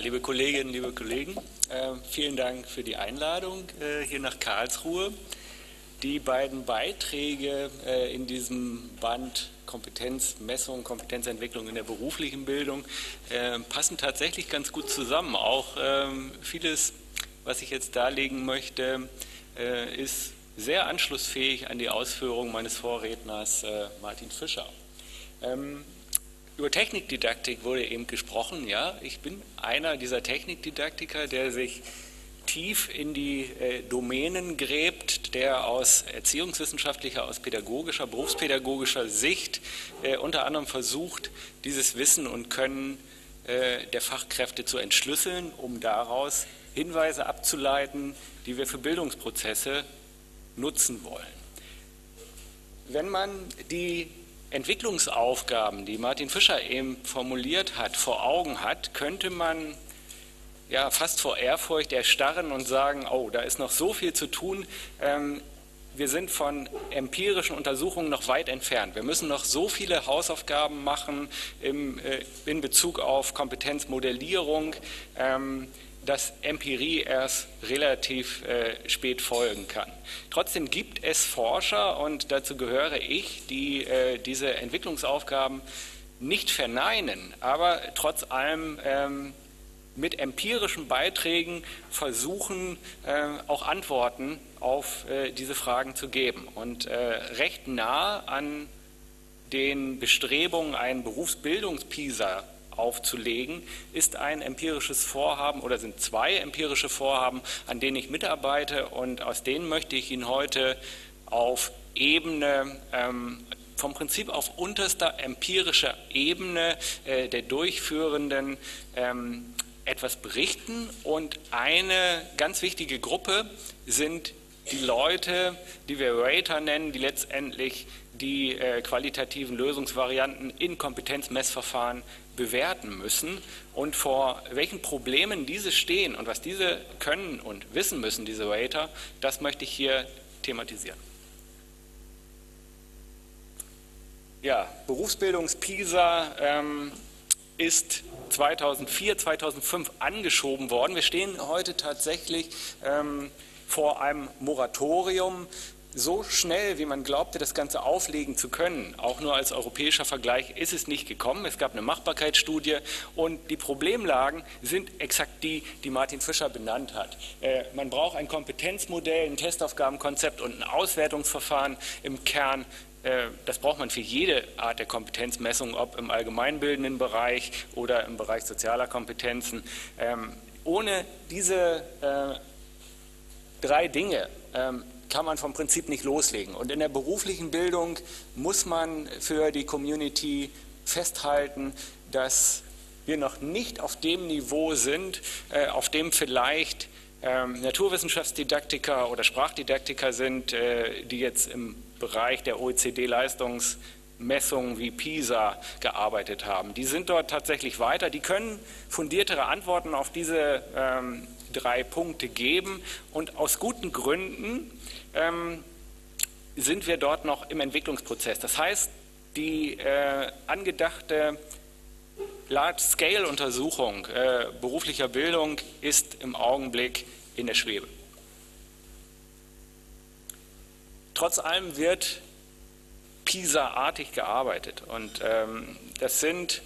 Liebe Kolleginnen, liebe Kollegen, äh, vielen Dank für die Einladung äh, hier nach Karlsruhe. Die beiden Beiträge äh, in diesem Band Kompetenzmessung, Kompetenzentwicklung in der beruflichen Bildung äh, passen tatsächlich ganz gut zusammen. Auch ähm, vieles, was ich jetzt darlegen möchte, äh, ist sehr anschlussfähig an die Ausführungen meines Vorredners Martin Fischer. Über Technikdidaktik wurde eben gesprochen. Ja, ich bin einer dieser Technikdidaktiker, der sich tief in die äh, Domänen gräbt, der aus erziehungswissenschaftlicher, aus pädagogischer, berufspädagogischer Sicht äh, unter anderem versucht, dieses Wissen und Können äh, der Fachkräfte zu entschlüsseln, um daraus Hinweise abzuleiten, die wir für Bildungsprozesse nutzen wollen. Wenn man die Entwicklungsaufgaben, die Martin Fischer eben formuliert hat, vor Augen hat, könnte man ja fast vor Ehrfurcht erstarren und sagen, oh, da ist noch so viel zu tun. Ähm, wir sind von empirischen Untersuchungen noch weit entfernt. Wir müssen noch so viele Hausaufgaben machen im, äh, in Bezug auf Kompetenzmodellierung. Ähm, dass Empirie erst relativ äh, spät folgen kann. Trotzdem gibt es Forscher, und dazu gehöre ich, die äh, diese Entwicklungsaufgaben nicht verneinen, aber trotz allem ähm, mit empirischen Beiträgen versuchen, äh, auch Antworten auf äh, diese Fragen zu geben. Und äh, recht nah an den Bestrebungen, einen Berufsbildungspisa aufzulegen, ist ein empirisches Vorhaben oder sind zwei empirische Vorhaben, an denen ich mitarbeite und aus denen möchte ich Ihnen heute auf Ebene ähm, vom Prinzip auf unterster empirischer Ebene äh, der Durchführenden ähm, etwas berichten. Und eine ganz wichtige Gruppe sind die Leute, die wir Rater nennen, die letztendlich die äh, qualitativen Lösungsvarianten in Kompetenzmessverfahren bewerten müssen und vor welchen Problemen diese stehen und was diese können und wissen müssen, diese Rater, das möchte ich hier thematisieren. Ja, Berufsbildungs-PISA ähm, ist 2004, 2005 angeschoben worden. Wir stehen heute tatsächlich ähm, vor einem Moratorium so schnell, wie man glaubte, das Ganze auflegen zu können, auch nur als europäischer Vergleich, ist es nicht gekommen. Es gab eine Machbarkeitsstudie und die Problemlagen sind exakt die, die Martin Fischer benannt hat. Äh, man braucht ein Kompetenzmodell, ein Testaufgabenkonzept und ein Auswertungsverfahren im Kern. Äh, das braucht man für jede Art der Kompetenzmessung, ob im allgemeinbildenden Bereich oder im Bereich sozialer Kompetenzen. Ähm, ohne diese äh, drei Dinge ähm, kann man vom Prinzip nicht loslegen. Und in der beruflichen Bildung muss man für die Community festhalten, dass wir noch nicht auf dem Niveau sind, äh, auf dem vielleicht ähm, Naturwissenschaftsdidaktiker oder Sprachdidaktiker sind, äh, die jetzt im Bereich der OECD-Leistungsmessungen wie PISA gearbeitet haben. Die sind dort tatsächlich weiter, die können fundiertere Antworten auf diese ähm, drei Punkte geben und aus guten Gründen ähm, sind wir dort noch im Entwicklungsprozess. Das heißt, die äh, angedachte Large-Scale-Untersuchung äh, beruflicher Bildung ist im Augenblick in der Schwebe. Trotz allem wird PISA-artig gearbeitet und ähm, das sind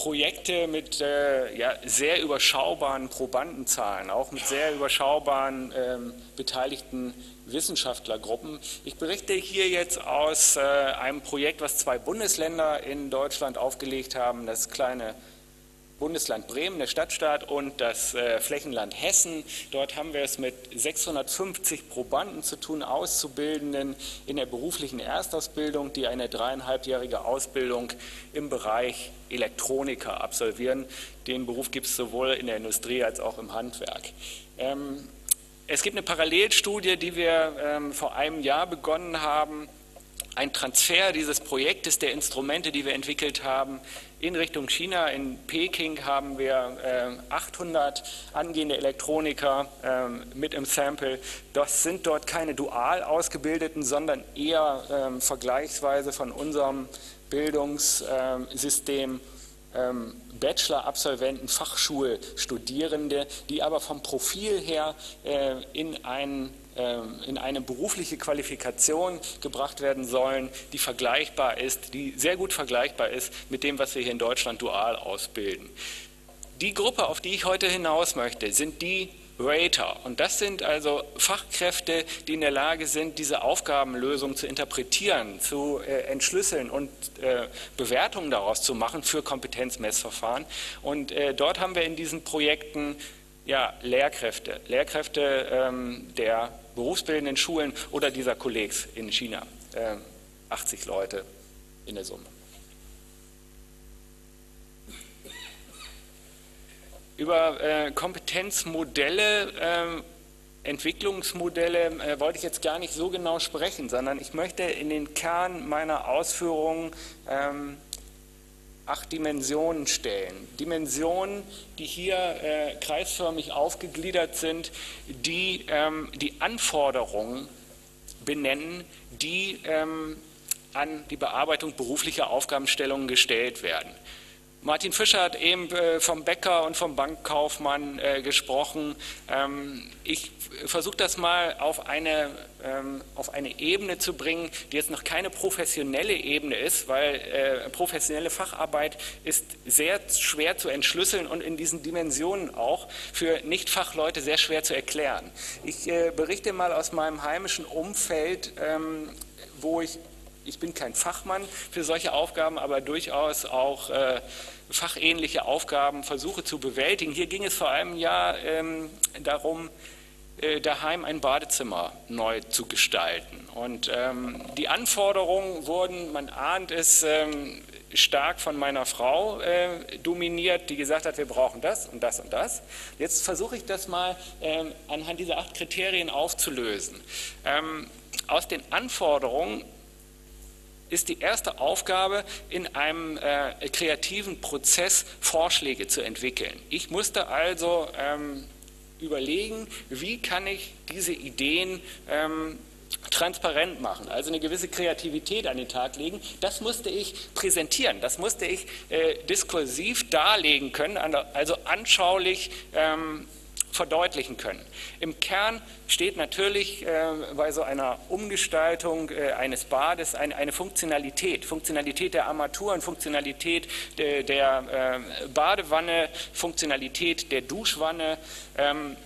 Projekte mit äh, ja, sehr überschaubaren Probandenzahlen, auch mit sehr überschaubaren ähm, beteiligten Wissenschaftlergruppen. Ich berichte hier jetzt aus äh, einem Projekt, was zwei Bundesländer in Deutschland aufgelegt haben, das kleine Bundesland Bremen, der Stadtstaat und das äh, Flächenland Hessen. Dort haben wir es mit 650 Probanden zu tun, Auszubildenden in der beruflichen Erstausbildung, die eine dreieinhalbjährige Ausbildung im Bereich Elektroniker absolvieren. Den Beruf gibt es sowohl in der Industrie als auch im Handwerk. Ähm, es gibt eine Parallelstudie, die wir ähm, vor einem Jahr begonnen haben, ein Transfer dieses Projektes der Instrumente, die wir entwickelt haben, in Richtung China. In Peking haben wir äh, 800 angehende Elektroniker äh, mit im Sample. Das sind dort keine dual ausgebildeten, sondern eher äh, vergleichsweise von unserem Bildungssystem ähm, Bachelor-Absolventen, Fachschulstudierende, die aber vom Profil her äh, in, ein, äh, in eine berufliche Qualifikation gebracht werden sollen, die vergleichbar ist, die sehr gut vergleichbar ist mit dem, was wir hier in Deutschland dual ausbilden. Die Gruppe, auf die ich heute hinaus möchte, sind die Rater. Und das sind also Fachkräfte, die in der Lage sind, diese Aufgabenlösung zu interpretieren, zu äh, entschlüsseln und äh, Bewertungen daraus zu machen für Kompetenzmessverfahren. Und äh, dort haben wir in diesen Projekten ja, Lehrkräfte, Lehrkräfte ähm, der berufsbildenden Schulen oder dieser Kollegs in China. 80 ähm, Leute in der Summe. Über äh, Kompetenzmodelle, äh, Entwicklungsmodelle äh, wollte ich jetzt gar nicht so genau sprechen, sondern ich möchte in den Kern meiner Ausführungen ähm, acht Dimensionen stellen. Dimensionen, die hier äh, kreisförmig aufgegliedert sind, die ähm, die Anforderungen benennen, die ähm, an die Bearbeitung beruflicher Aufgabenstellungen gestellt werden. Martin Fischer hat eben äh, vom Bäcker und vom Bankkaufmann äh, gesprochen. Ähm, ich versuche das mal auf eine, ähm, auf eine Ebene zu bringen, die jetzt noch keine professionelle Ebene ist, weil äh, professionelle Facharbeit ist sehr schwer zu entschlüsseln und in diesen Dimensionen auch für Nichtfachleute sehr schwer zu erklären. Ich berichte mal aus meinem heimischen Umfeld, ähm, wo ich ich bin kein Fachmann für solche Aufgaben, aber durchaus auch äh, fachähnliche Aufgaben versuche zu bewältigen. Hier ging es vor einem Jahr ähm, darum, äh, daheim ein Badezimmer neu zu gestalten. Und ähm, die Anforderungen wurden, man ahnt es, ähm, stark von meiner Frau äh, dominiert, die gesagt hat, wir brauchen das und das und das. Jetzt versuche ich das mal ähm, anhand dieser acht Kriterien aufzulösen. Ähm, aus den Anforderungen ist die erste Aufgabe, in einem äh, kreativen Prozess Vorschläge zu entwickeln. Ich musste also ähm, überlegen, wie kann ich diese Ideen ähm, transparent machen, also eine gewisse Kreativität an den Tag legen. Das musste ich präsentieren, das musste ich äh, diskursiv darlegen können, also anschaulich ähm, verdeutlichen können. Im Kern steht natürlich äh, bei so einer Umgestaltung äh, eines Bades eine, eine, Funktionalität, Funktionalität der Armaturen, Funktionalität de, der äh, Badewanne, Funktionalität der Duschwanne. Ähm,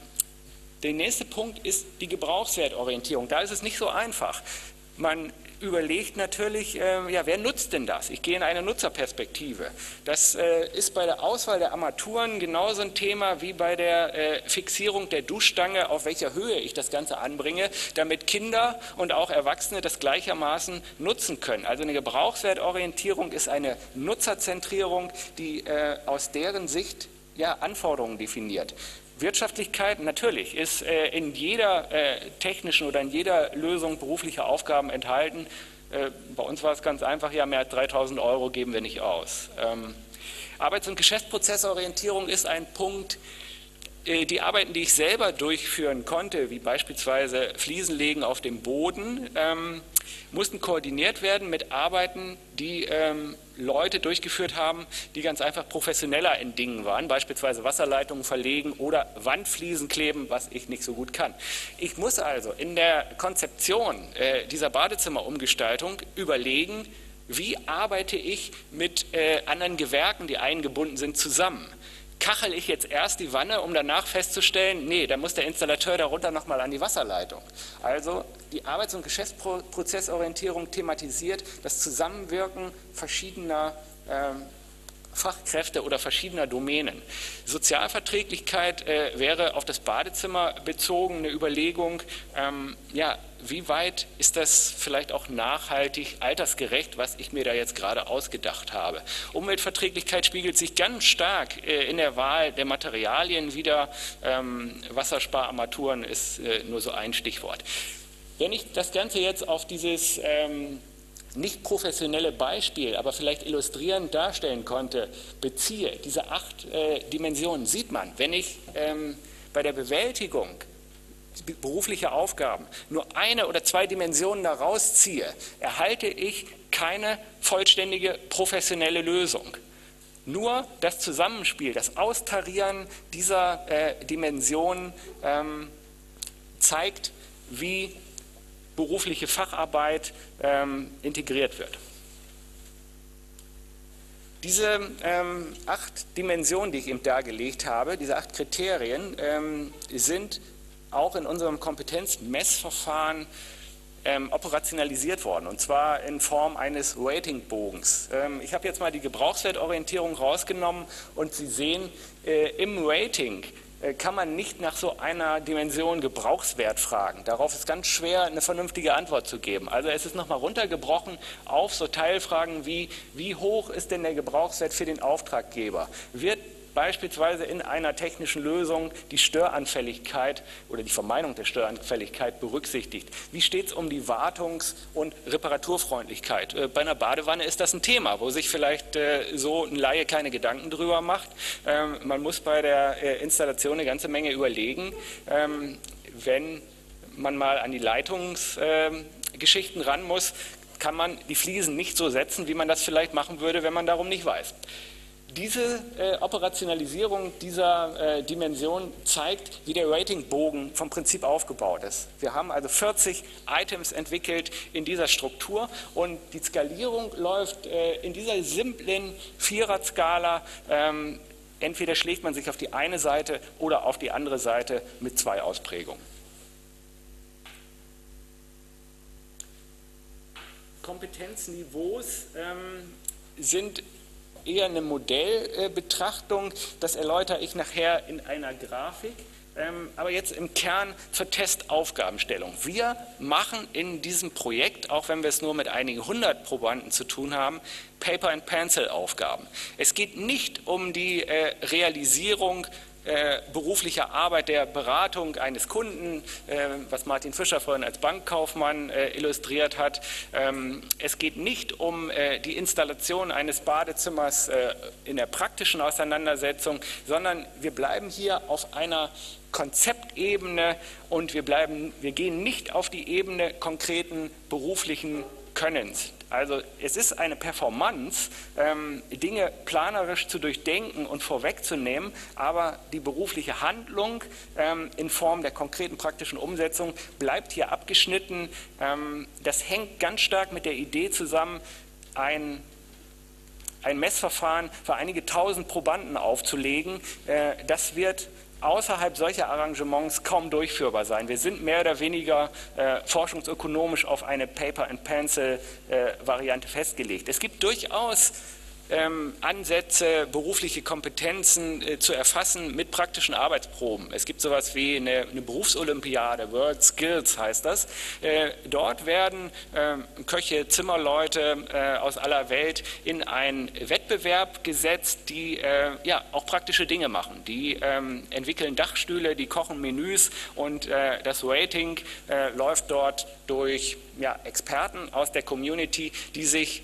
der nächste Punkt ist die Gebrauchswertorientierung. Da ist es nicht so einfach. Man überlegt natürlich, äh, ja, wer nutzt denn das? Ich gehe in eine Nutzerperspektive. Das äh, ist bei der Auswahl der Armaturen genauso ein Thema wie bei der äh, Fixierung der Duschstange, auf welcher Höhe ich das Ganze anbringe, damit Kinder und auch Erwachsene das gleichermaßen nutzen können. Also eine Gebrauchswertorientierung ist eine Nutzerzentrierung, die äh, aus deren Sicht ja, Anforderungen definiert. Wirtschaftlichkeit natürlich ist äh, in jeder äh, technischen oder in jeder Lösung beruflicher Aufgaben enthalten. Äh, bei uns war es ganz einfach, ja, mehr als 3000 Euro geben wir nicht aus. Ähm, Arbeits- und Geschäftsprozessorientierung ist ein Punkt, äh, die Arbeiten, die ich selber durchführen konnte, wie beispielsweise Fliesenlegen auf dem Boden, ähm, mussten koordiniert werden mit Arbeiten, die ähm, Leute durchgeführt haben, die ganz einfach professioneller in Dingen waren, beispielsweise Wasserleitungen verlegen oder Wandfliesen kleben, was ich nicht so gut kann. Ich muss also in der Konzeption äh, dieser Badezimmerumgestaltung überlegen, wie arbeite ich mit äh, anderen Gewerken, die eingebunden sind, zusammen kachel ich jetzt erst die Wanne, um danach festzustellen, nee, da muss der Installateur darunter nochmal an die Wasserleitung. Also die Arbeits- und Geschäftsprozessorientierung thematisiert das Zusammenwirken verschiedener ähm, Fachkräfte oder verschiedener Domänen. Sozialverträglichkeit äh, wäre auf das Badezimmer bezogen eine Überlegung, ähm, ja, wie weit ist das vielleicht auch nachhaltig, altersgerecht, was ich mir da jetzt gerade ausgedacht habe. Umweltverträglichkeit spiegelt sich ganz stark äh, in der Wahl der Materialien wieder. Ähm, Wasserspararmaturen ist äh, nur so ein Stichwort. Wenn ich das Ganze jetzt auf dieses ähm, nicht professionelle Beispiel, aber vielleicht illustrierend darstellen konnte, beziehe, diese acht äh, Dimensionen, sieht man, wenn ich ähm, bei der Bewältigung beruflicher Aufgaben nur eine oder zwei Dimensionen daraus ziehe, erhalte ich keine vollständige professionelle Lösung. Nur das Zusammenspiel, das Austarieren dieser äh, Dimensionen ähm, zeigt, wie berufliche Facharbeit ähm, integriert wird. Diese ähm, acht Dimensionen, die ich eben dargelegt habe, diese acht Kriterien, ähm, sind auch in unserem Kompetenzmessverfahren ähm, operationalisiert worden, und zwar in Form eines Ratingbogens. Ähm, ich habe jetzt mal die Gebrauchswertorientierung rausgenommen und Sie sehen, äh, im Rating kann man nicht nach so einer Dimension Gebrauchswert fragen. Darauf ist ganz schwer eine vernünftige Antwort zu geben. Also es ist nochmal runtergebrochen auf so Teilfragen wie, wie hoch ist denn der Gebrauchswert für den Auftraggeber? Wird beispielsweise in einer technischen Lösung die Störanfälligkeit oder die Vermeinung der Störanfälligkeit berücksichtigt? Wie steht es um die Wartungs- und Reparaturfreundlichkeit? Äh, bei einer Badewanne ist das ein Thema, wo sich vielleicht äh, so ein Laie keine Gedanken drüber macht. Ähm, man muss bei der äh, Installation eine ganze Menge überlegen, ähm, wenn man mal an die Leitungsgeschichten ran muss, kann man die Fliesen nicht so setzen, wie man das vielleicht machen würde, wenn man darum nicht weiß. Diese äh, Operationalisierung dieser äh, Dimension zeigt, wie der Ratingbogen vom Prinzip aufgebaut ist. Wir haben also 40 Items entwickelt in dieser Struktur und die Skalierung läuft äh, in dieser simplen Vierer-Skala. Ähm, entweder schlägt man sich auf die eine Seite oder auf die andere Seite mit zwei Ausprägungen. Kompetenzniveaus ähm, sind eher eine Modellbetrachtung. Das erläutere ich nachher in einer Grafik. Ähm, aber jetzt im Kern zur Testaufgabenstellung. Wir machen in diesem Projekt, auch wenn wir es nur mit einigen hundert Probanden zu tun haben, Paper-and-Pencil-Aufgaben. Es geht nicht um die äh, Realisierung äh, beruflicher Arbeit der Beratung eines Kunden, äh, was Martin Fischer vorhin als Bankkaufmann äh, illustriert hat. Ähm, es geht nicht um äh, die Installation eines Badezimmers äh, in der praktischen Auseinandersetzung, sondern wir bleiben hier auf einer Konzeptebene und wir, bleiben, wir gehen nicht auf die Ebene konkreten beruflichen Könnens. Also es ist eine Performance, ähm, Dinge planerisch zu durchdenken und vorwegzunehmen, aber die berufliche Handlung ähm, in Form der konkreten praktischen Umsetzung bleibt hier abgeschnitten. Ähm, das hängt ganz stark mit der Idee zusammen, ein ein Messverfahren für einige tausend Probanden aufzulegen. Äh, das wird außerhalb solcher Arrangements kaum durchführbar sein. Wir sind mehr oder weniger äh, forschungsökonomisch auf eine Paper-and-Pencil-Variante äh, festgelegt. Es gibt durchaus Ansätze, berufliche Kompetenzen äh, zu erfassen mit praktischen Arbeitsproben. Es gibt sowas wie eine, eine Berufsolympiade, World Skills heißt das. Äh, dort werden äh, Köche, Zimmerleute äh, aus aller Welt in einen Wettbewerb gesetzt, die ja auch praktische Dinge machen. Die ähm, entwickeln Dachstühle, die kochen Menüs und das Rating läuft dort durch ja, Experten aus der Community, die sich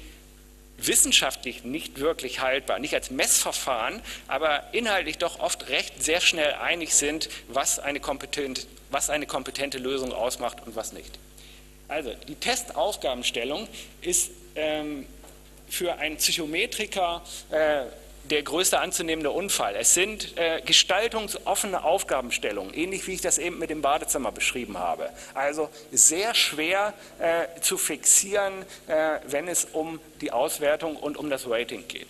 wissenschaftlich nicht wirklich haltbar, nicht als Messverfahren, aber inhaltlich doch oft recht sehr schnell einig sind, was eine, kompetent, was eine kompetente Lösung ausmacht und was nicht. Also die Testaufgabenstellung ist ähm, für einen Psychometriker äh, der größte anzunehmende Unfall. Es sind äh, gestaltungsoffene Aufgabenstellungen, ähnlich wie ich das eben mit dem Badezimmer beschrieben habe. Also sehr schwer äh, zu fixieren, äh, wenn es um die Auswertung und um das Rating geht.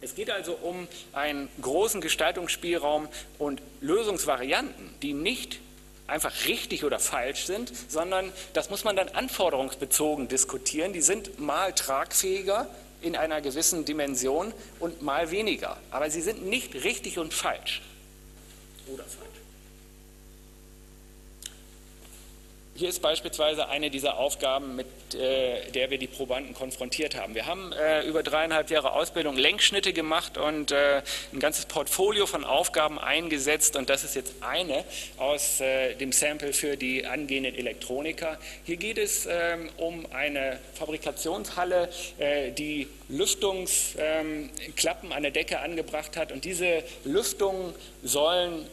Es geht also um einen großen Gestaltungsspielraum und Lösungsvarianten, die nicht einfach richtig oder falsch sind, sondern das muss man dann anforderungsbezogen diskutieren. Die sind mal tragfähiger, in einer gewissen Dimension und mal weniger. Aber sie sind nicht richtig und falsch. Oder falsch. Hier ist beispielsweise eine dieser Aufgaben, mit äh, der wir die Probanden konfrontiert haben. Wir haben äh, über dreieinhalb Jahre Ausbildung Lenkschnitte gemacht und äh, ein ganzes Portfolio von Aufgaben eingesetzt und das ist jetzt eine aus dem Sample für die angehenden Elektroniker. Hier geht es ähm, um eine Fabrikationshalle, die Lüftungsklappen an der Decke angebracht hat und diese Lüftungen sollen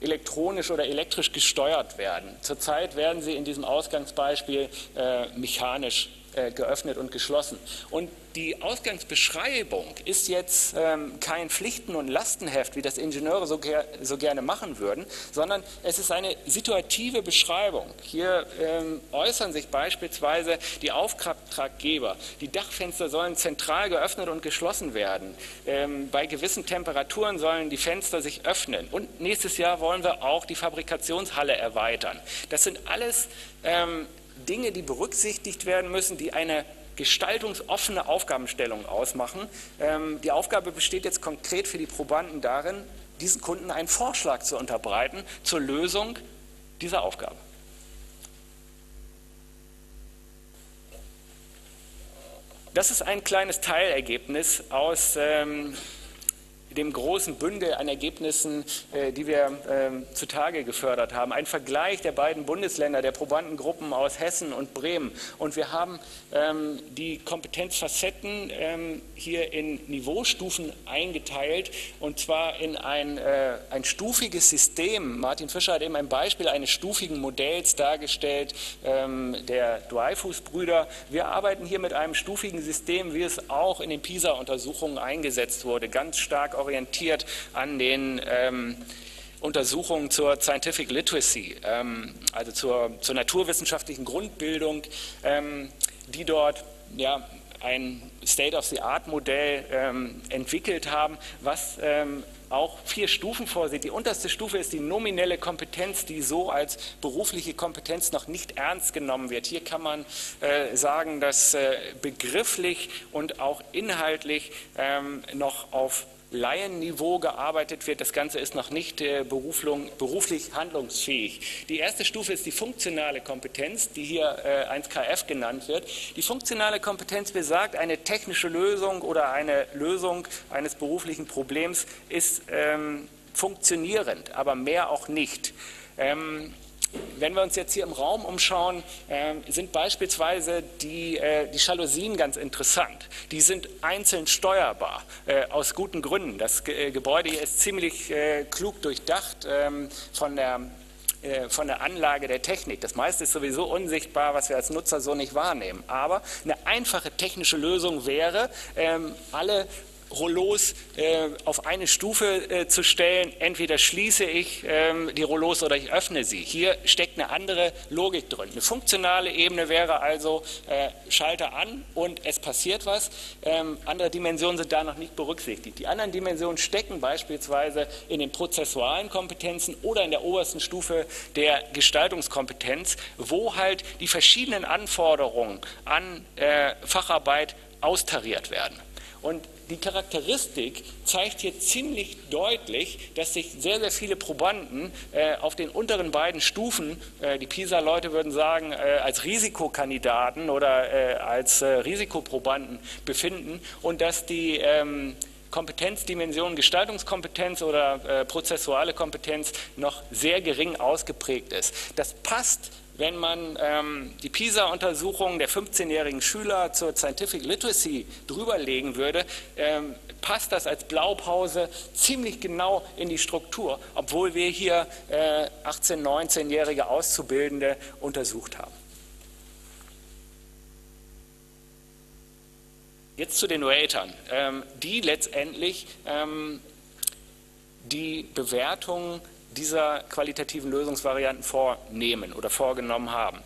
elektronisch oder elektrisch gesteuert werden. Zurzeit werden sie in diesem Ausgangsbeispiel äh, mechanisch äh, geöffnet und geschlossen. Und die Ausgangsbeschreibung ist jetzt ähm, kein Pflichten- und Lastenheft, wie das Ingenieure so, ger so, gerne machen würden, sondern es ist eine situative Beschreibung. Hier ähm, äußern sich beispielsweise die Auftraggeber. Die Dachfenster sollen zentral geöffnet und geschlossen werden. Ähm, bei gewissen Temperaturen sollen die Fenster sich öffnen. Und nächstes Jahr wollen wir auch die Fabrikationshalle erweitern. Das sind alles ähm, Dinge, die berücksichtigt werden müssen, die eine gestaltungsoffene Aufgabenstellung ausmachen. Ähm, die Aufgabe besteht jetzt konkret für die Probanden darin, diesen Kunden einen Vorschlag zu unterbreiten zur Lösung dieser Aufgabe. Das ist ein kleines Teilergebnis aus ähm, dem großen Bündel an Ergebnissen, äh, die wir ähm, zutage gefördert haben. Ein Vergleich der beiden Bundesländer, der Probandengruppen aus Hessen und Bremen. Und wir haben ähm, die Kompetenzfacetten ähm, hier in Niveaustufen eingeteilt und zwar in ein, äh, ein stufiges System. Martin Fischer hat eben ein Beispiel eines stufigen Modells dargestellt, der Dreyfus-Brüder. Wir arbeiten hier mit einem stufigen System, wie es auch in den PISA-Untersuchungen eingesetzt wurde, ganz stark orientiert an den ähm, Untersuchungen zur Scientific Literacy, ähm, also zur, zur, naturwissenschaftlichen Grundbildung, ähm, die dort ja, ein State-of-the-Art-Modell ähm, entwickelt haben, was ähm, auch vier Stufen vorsieht. Die unterste Stufe ist die nominelle Kompetenz, die so als berufliche Kompetenz noch nicht ernst genommen wird. Hier kann man äh, sagen, dass äh, begrifflich und auch inhaltlich ähm, noch auf Laienniveau gearbeitet wird. Das Ganze ist noch nicht äh, beruflich handlungsfähig. Die erste Stufe ist die funktionale Kompetenz, die hier äh, 1KF genannt wird. Die funktionale Kompetenz besagt, eine technische Lösung oder eine Lösung eines beruflichen Problems ist ähm, funktionierend, aber mehr auch nicht. Ähm, wenn wir uns jetzt hier im Raum umschauen, äh, sind beispielsweise die, äh, die Jalousien ganz interessant. Die sind einzeln steuerbar, äh, aus guten Gründen. Das Ge äh, Gebäude hier ist ziemlich äh, klug durchdacht ähm, von der äh, von der Anlage der Technik. Das meiste ist sowieso unsichtbar, was wir als Nutzer so nicht wahrnehmen. Aber eine einfache technische Lösung wäre, ähm, alle Rollos äh, auf eine Stufe äh, zu stellen. Entweder schließe ich ähm, die Rollos oder ich öffne sie. Hier steckt eine andere Logik drin. Eine funktionale Ebene wäre also äh, Schalter an und es passiert was. Ähm, andere Dimensionen sind da noch nicht berücksichtigt. Die anderen Dimensionen stecken beispielsweise in den prozessualen Kompetenzen oder in der obersten Stufe der Gestaltungskompetenz, wo halt die verschiedenen Anforderungen an äh, Facharbeit austariert werden. Und die Charakteristik zeigt hier ziemlich deutlich, dass sich sehr, sehr viele Probanden äh, auf den unteren beiden Stufen, äh, die PISA-Leute würden sagen, äh, als Risikokandidaten oder äh, als äh, Risikoprobanden befinden und dass die ähm, Kompetenzdimension Gestaltungskompetenz oder äh, prozessuale Kompetenz noch sehr gering ausgeprägt ist. Das passt wenn man ähm, die PISA-Untersuchungen der 15-jährigen Schüler zur Scientific Literacy drüberlegen würde, ähm, passt das als Blaupause ziemlich genau in die Struktur, obwohl wir hier äh, 18-, 19-jährige Auszubildende untersucht haben. Jetzt zu den Ratern, ähm, die letztendlich ähm, die Bewertung dieser qualitativen Lösungsvarianten vornehmen oder vorgenommen haben.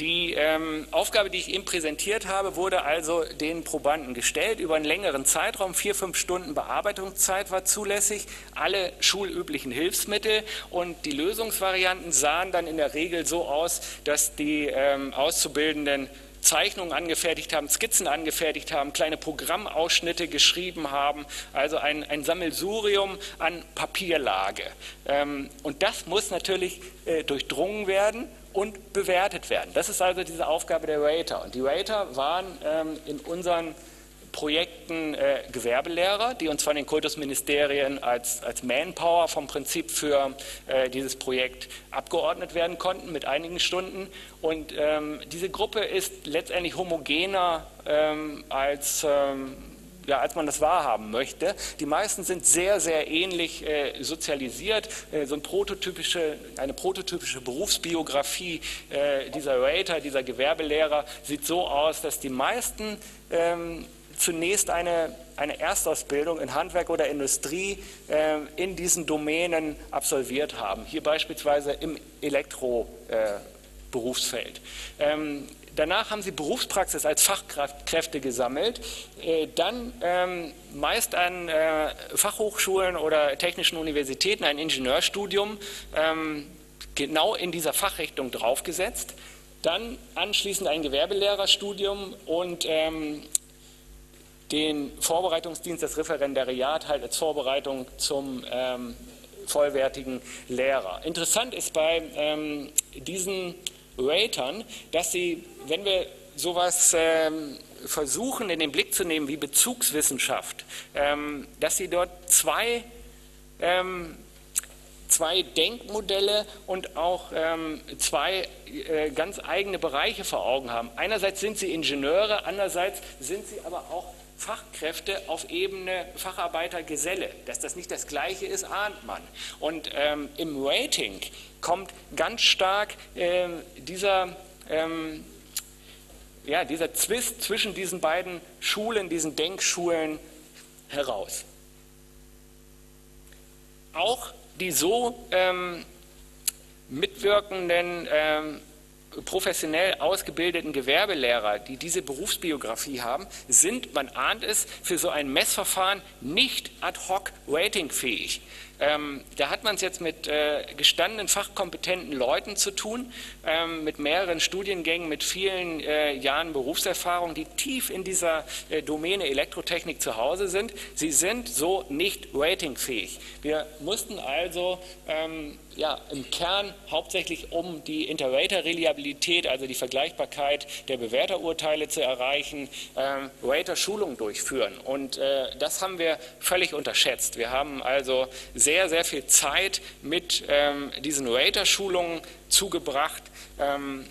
Die ähm, Aufgabe, die ich eben präsentiert habe, wurde also den Probanden gestellt über einen längeren Zeitraum. Vier, fünf Stunden Bearbeitungszeit war zulässig, alle schulüblichen Hilfsmittel und die Lösungsvarianten sahen dann in der Regel so aus, dass die ähm, Auszubildenden Zeichnungen angefertigt haben, Skizzen angefertigt haben, kleine Programmausschnitte geschrieben haben, also ein, ein Sammelsurium an Papierlage. Ähm, und das muss natürlich äh, durchdrungen werden und bewertet werden. Das ist also diese Aufgabe der Rater. Und die Rater waren ähm, in unseren Projekten äh, Gewerbelehrer, die uns von den Kultusministerien als, als Manpower vom Prinzip für äh, dieses Projekt abgeordnet werden konnten mit einigen Stunden. Und ähm, diese Gruppe ist letztendlich homogener ähm, als ähm, ja, als man das wahrhaben möchte. Die meisten sind sehr, sehr ähnlich äh, sozialisiert. Äh, so ein prototypische, eine prototypische Berufsbiografie äh, dieser Rater, dieser Gewerbelehrer sieht so aus, dass die meisten ähm, zunächst eine, eine Erstausbildung in Handwerk oder Industrie äh, in diesen Domänen absolviert haben. Hier beispielsweise im Elektroberufsfeld. Äh, ähm, Danach haben sie Berufspraxis als Fachkräfte gesammelt, äh, dann ähm, meist an äh, Fachhochschulen oder technischen Universitäten ein Ingenieurstudium ähm, genau in dieser Fachrichtung draufgesetzt, dann anschließend ein Gewerbelehrerstudium und ähm, den Vorbereitungsdienst, das Referendariat halt als Vorbereitung zum vollwertigen Lehrer. Interessant ist bei diesen Ratern, dass sie, wenn wir sowas ähm, versuchen in den Blick zu nehmen wie Bezugswissenschaft, ähm, dass sie dort zwei, ähm, zwei Denkmodelle und auch ähm, zwei äh, ganz eigene Bereiche vor Augen haben. Einerseits sind sie Ingenieure, andererseits sind sie aber auch Fachkräfte auf Ebene Facharbeiter-Geselle. Dass das nicht das Gleiche ist, ahnt man. Und ähm, im Rating kommt ganz stark äh, dieser, ähm, ja, dieser Zwist zwischen diesen beiden Schulen, diesen Denkschulen heraus. Auch die so ähm, mitwirkenden ähm, professionell ausgebildeten Gewerbelehrer, die diese Berufsbiografie haben, sind, man ahnt es, für so ein Messverfahren nicht ad hoc ratingfähig. Ähm, da hat man es jetzt mit äh, gestandenen, fachkompetenten Leuten zu tun, ähm, mit mehreren Studiengängen, mit vielen äh, Jahren Berufserfahrung, die tief in dieser äh, Domäne Elektrotechnik zu Hause sind. Sie sind so nicht ratingfähig. Wir mussten also ähm, ja, im Kern hauptsächlich um die Interrater-Reliabilität, also die Vergleichbarkeit der Bewerterurteile zu erreichen, ähm, Rater-Schulungen durchführen. Und äh, das haben wir völlig unterschätzt. Wir haben also sehr, sehr viel Zeit mit ähm, diesen Rater-Schulungen zugebracht. Ähm,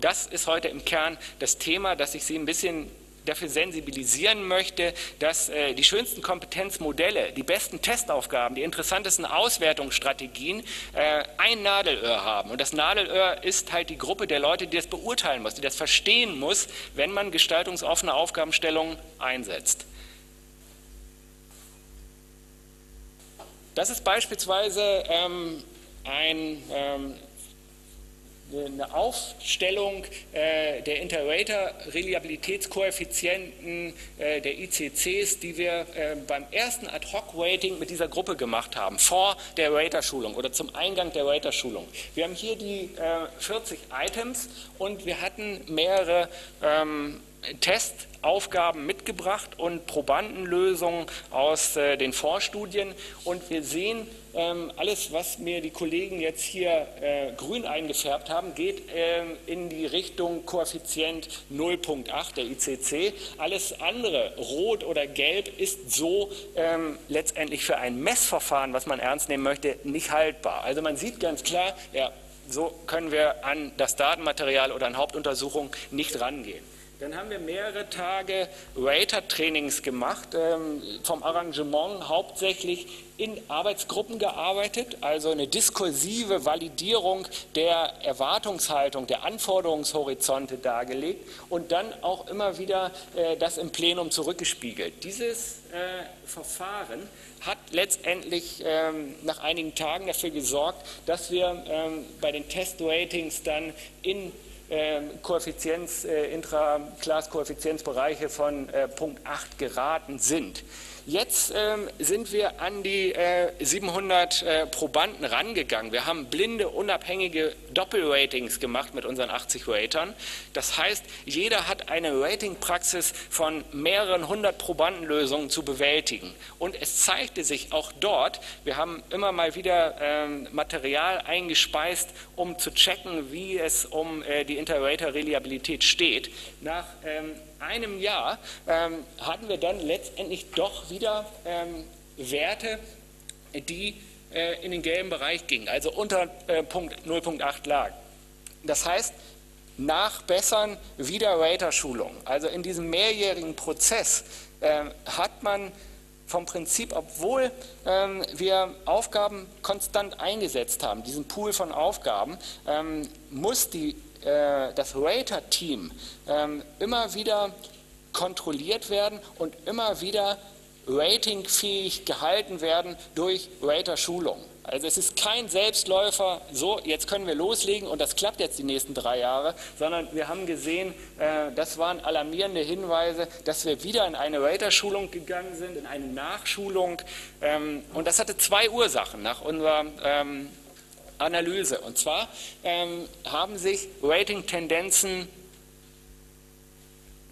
das ist heute im Kern das Thema, das ich Sie ein bisschen dafür sensibilisieren möchte, dass äh, die schönsten Kompetenzmodelle, die besten Testaufgaben, die interessantesten Auswertungsstrategien äh, ein Nadelöhr haben. Und das Nadelöhr ist halt die Gruppe der Leute, die das beurteilen muss, die das verstehen muss, wenn man gestaltungsoffene Aufgabenstellungen einsetzt. Das ist beispielsweise ähm, ein ähm, eine Aufstellung äh, der Interrater-Reliabilitätskoeffizienten äh, der ICCs, die wir äh, beim ersten Ad-Hoc-Rating mit dieser Gruppe gemacht haben, vor der Rater-Schulung oder zum Eingang der Rater-Schulung. Wir haben hier die 40 Items und wir hatten mehrere ähm, Testaufgaben mitgebracht und Probandenlösungen aus äh, den Vorstudien. Und wir sehen, ähm, alles, was mir die Kollegen jetzt hier äh, grün eingefärbt haben, geht ähm, in die Richtung Koeffizient 0.8 der ICC. Alles andere, rot oder gelb, ist so ähm, letztendlich für ein Messverfahren, was man ernst nehmen möchte, nicht haltbar. Also man sieht ganz klar, ja, so können wir an das Datenmaterial oder an Hauptuntersuchungen nicht rangehen. Dann haben wir mehrere Tage Rater-Trainings gemacht, ähm, vom Arrangement hauptsächlich in Arbeitsgruppen gearbeitet, also eine diskursive Validierung der Erwartungshaltung, der Anforderungshorizonte dargelegt und dann auch immer wieder äh, das im Plenum zurückgespiegelt. Dieses äh, Verfahren hat letztendlich ähm, nach einigen Tagen dafür gesorgt, dass wir ähm, bei den Testratings dann in Koeffizienz, äh, Intra-Class-Koeffizienzbereiche von äh, Punkt 8 geraten sind. Jetzt ähm, sind wir an die äh, 700 äh, Probanden rangegangen. Wir haben blinde, unabhängige Doppelratings gemacht mit unseren 80 Ratern. Das heißt, jeder hat eine Ratingpraxis von mehreren hundert Probandenlösungen zu bewältigen. Und es zeigte sich auch dort, wir haben immer mal wieder ähm, Material eingespeist, um zu checken, wie es um äh, die Interrater-Reliabilität steht. Nach ähm, einem Jahr ähm, hatten wir dann letztendlich doch wieder ähm, Werte, die äh, in den gelben Bereich gingen, also unter äh, 0.8 lag. Das heißt, nachbessern, wieder Rater-Schulung. Also in diesem mehrjährigen Prozess äh, hat man vom Prinzip, obwohl ähm, wir Aufgaben konstant eingesetzt haben, diesen Pool von Aufgaben, ähm, muss die, das Rater-Team ähm, immer wieder kontrolliert werden und immer wieder ratingfähig gehalten werden durch Rater-Schulung. Also es ist kein Selbstläufer, so jetzt können wir loslegen und das klappt jetzt die nächsten drei Jahre, sondern wir haben gesehen, äh, das waren alarmierende Hinweise, dass wir wieder in eine Rater-Schulung gegangen sind, in eine Nachschulung ähm, und das hatte zwei Ursachen nach unserer ähm, Analyse. Und zwar ähm, haben sich Rating-Tendenzen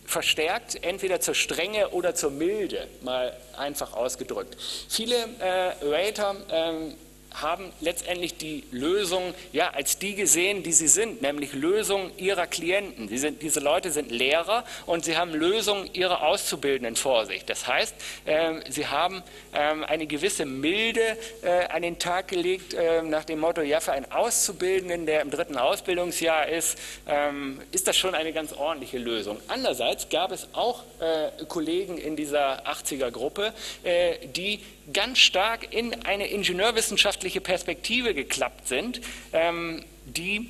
verstärkt, entweder zur Strenge oder zur Milde, mal einfach ausgedrückt. Viele äh, Rater ähm, haben letztendlich die Lösung ja, als die gesehen, die sie sind, nämlich Lösung ihrer Klienten. Sind, diese Leute sind Lehrer und sie haben Lösungen ihrer Auszubildenden vor sich. Das heißt, äh, sie haben äh, eine gewisse Milde äh, an den Tag gelegt, ähm, nach dem Motto, ja, für einen Auszubildenden, der im dritten Ausbildungsjahr ist, ähm, ist das schon eine ganz ordentliche Lösung. Andererseits gab es auch äh, Kollegen in dieser 80er-Gruppe, äh, die ganz stark in eine ingenieurwissenschaftliche Perspektive geklappt sind, ähm, die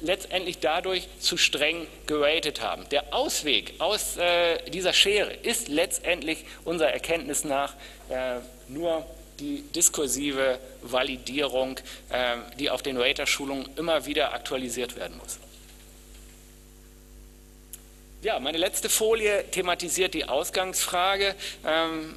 letztendlich dadurch zu streng geratet haben. Der Ausweg aus äh, dieser Schere ist letztendlich unserer Erkenntnis nach äh, nur die diskursive Validierung, äh, die auf den Rater-Schulungen immer wieder aktualisiert werden muss. Ja, meine letzte Folie thematisiert die Ausgangsfrage. Ähm,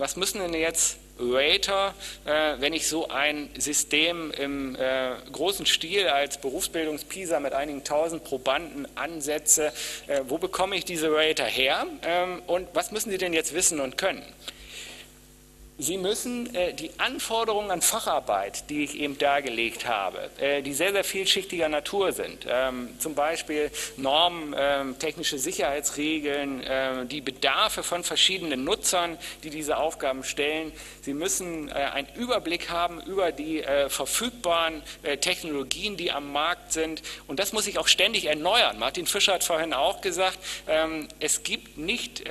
was müssen denn jetzt Rater, äh, wenn ich so ein System im äh, großen Stil als Berufsbildungspisa mit einigen tausend Probanden ansetze, äh, wo bekomme ich diese Rater her ähm, und was müssen sie denn jetzt wissen und können? Sie müssen äh, die Anforderungen an Facharbeit, die ich eben dargelegt habe, äh, die sehr, sehr vielschichtiger Natur sind, ähm, zum Beispiel Normen, ähm, technische Sicherheitsregeln, äh, die Bedarfe von verschiedenen Nutzern, die diese Aufgaben stellen. Sie müssen äh, einen Überblick haben über die äh, verfügbaren äh, Technologien, die am Markt sind. Und das muss sich auch ständig erneuern. Martin Fischer hat vorhin auch gesagt, ähm, es gibt nicht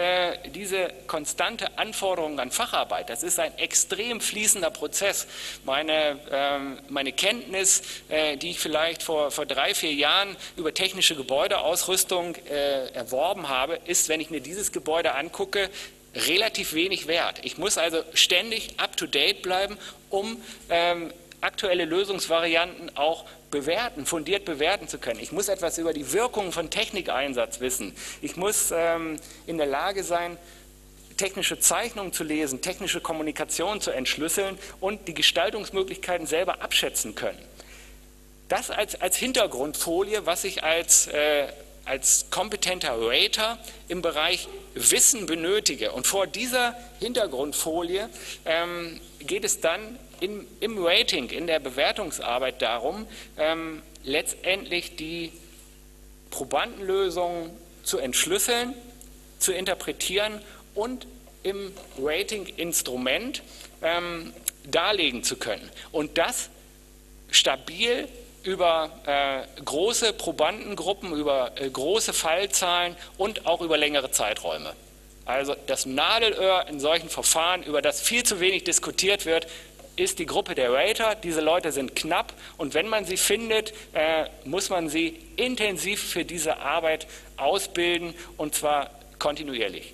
diese konstante Anforderung an Facharbeit. Das ist ist ein extrem fließender Prozess. Meine, ähm, meine Kenntnis, äh, die ich vielleicht vor, vor drei, vier Jahren über technische Gebäudeausrüstung äh, erworben habe, ist, wenn ich mir dieses Gebäude angucke, relativ wenig wert. Ich muss also ständig up-to-date bleiben, um ähm, aktuelle Lösungsvarianten auch bewerten, fundiert bewerten zu können. Ich muss etwas über die Wirkung von Technikeinsatz wissen. Ich muss ähm, in der Lage sein, technische Zeichnungen zu lesen, technische Kommunikation zu entschlüsseln und die Gestaltungsmöglichkeiten selber abschätzen können. Das als, als Hintergrundfolie, was ich als, äh, als kompetenter Rater im Bereich Wissen benötige. Und vor dieser Hintergrundfolie ähm, geht es dann in, im Rating, in der Bewertungsarbeit darum, ähm, letztendlich die Probandenlösungen zu entschlüsseln, zu interpretieren und im Rating-Instrument ähm, darlegen zu können. Und das stabil über äh, große Probandengruppen, über äh, große Fallzahlen und auch über längere Zeiträume. Also das Nadelöhr in solchen Verfahren, über das viel zu wenig diskutiert wird, ist die Gruppe der Rater. Diese Leute sind knapp und wenn man sie findet, äh, muss man sie intensiv für diese Arbeit ausbilden und zwar kontinuierlich.